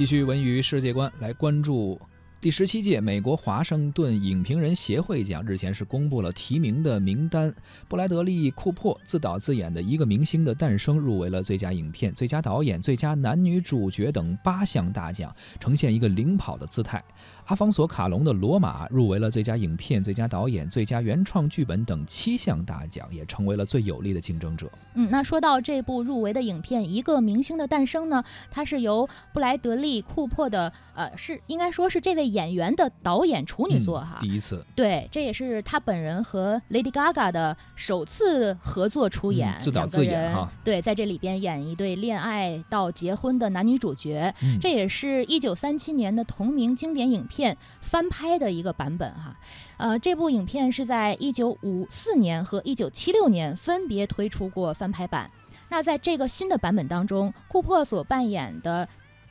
继续文娱世界观，来关注第十七届美国华盛顿影评人协会奖日前是公布了提名的名单。布莱德利·库珀自导自演的《一个明星的诞生》入围了最佳影片、最佳导演、最佳男女主角等八项大奖，呈现一个领跑的姿态。阿方索·卡隆的《罗马》入围了最佳影片、最佳导演、最佳原创剧本等七项大奖，也成为了最有力的竞争者。嗯，那说到这部入围的影片《一个明星的诞生》呢，它是由布莱德利·库珀的，呃，是应该说是这位演员的导演处女作哈，第一次。对，这也是他本人和 Lady Gaga 的首次合作出演，自导自演哈。对，在这里边演一对恋爱到结婚的男女主角，这也是一九三七年的同名经典影片翻拍的一个版本哈。呃，这部影片是在一九五四年和一九七六年分别推出过翻拍版。那在这个新的版本当中，库珀所扮演的。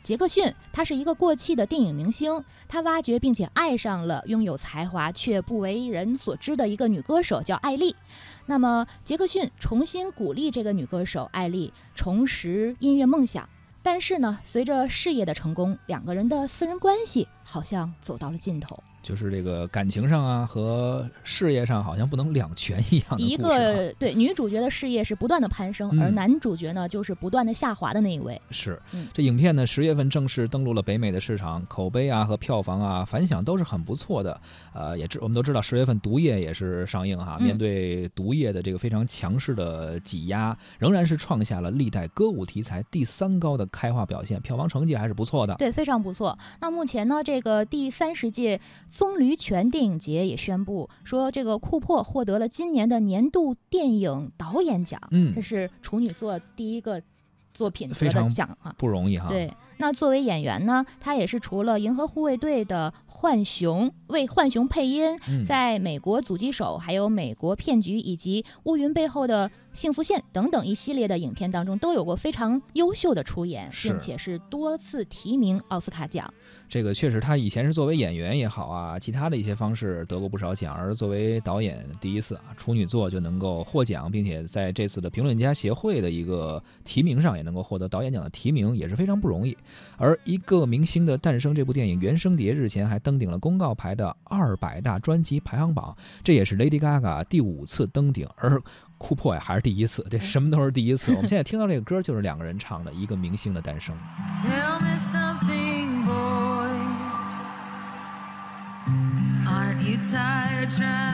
杰克逊，他是一个过气的电影明星，他挖掘并且爱上了拥有才华却不为人所知的一个女歌手，叫艾丽。那么，杰克逊重新鼓励这个女歌手艾丽重拾音乐梦想，但是呢，随着事业的成功，两个人的私人关系好像走到了尽头。就是这个感情上啊和事业上好像不能两全一样的一个对女主角的事业是不断的攀升，而男主角呢就是不断的下滑的那一位。是，这影片呢十月份正式登陆了北美的市场，口碑啊和票房啊反响都是很不错的。呃，也知我们都知道十月份《毒液》也是上映哈，面对《毒液》的这个非常强势的挤压，仍然是创下了历代歌舞题材第三高的开画表现，票房成绩还是不错的。对，非常不错。那目前呢，这个第三十届。棕榈泉电影节也宣布说，这个库珀获得了今年的年度电影导演奖。嗯，这是处女座第一个作品得的奖啊，不容易哈。对，那作为演员呢，他也是除了《银河护卫队》的浣熊为浣熊配音，在美国阻击手、还有美国骗局以及乌云背后的。幸福线等等一系列的影片当中都有过非常优秀的出演，并且是多次提名奥斯卡奖。这个确实，他以前是作为演员也好啊，其他的一些方式得过不少奖，而作为导演第一次啊处女作就能够获奖，并且在这次的评论家协会的一个提名上也能够获得导演奖的提名，也是非常不容易。而一个明星的诞生这部电影原声碟日前还登顶了公告牌的二百大专辑排行榜，这也是 Lady Gaga 第五次登顶，而。库珀呀，还是第一次，这什么都是第一次。我们现在听到这个歌，就是两个人唱的一个明星的诞生。Tell me something, boy. Aren't you tired trying